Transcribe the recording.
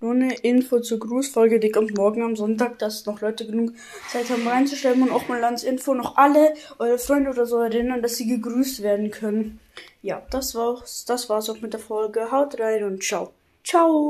Nur eine Info zur Grußfolge, die kommt morgen am Sonntag, dass noch Leute genug Zeit haben reinzuschreiben und auch mal ans Info noch alle eure Freunde oder so erinnern, dass sie gegrüßt werden können. Ja, das war's, das war's auch mit der Folge. Haut rein und ciao. Ciao!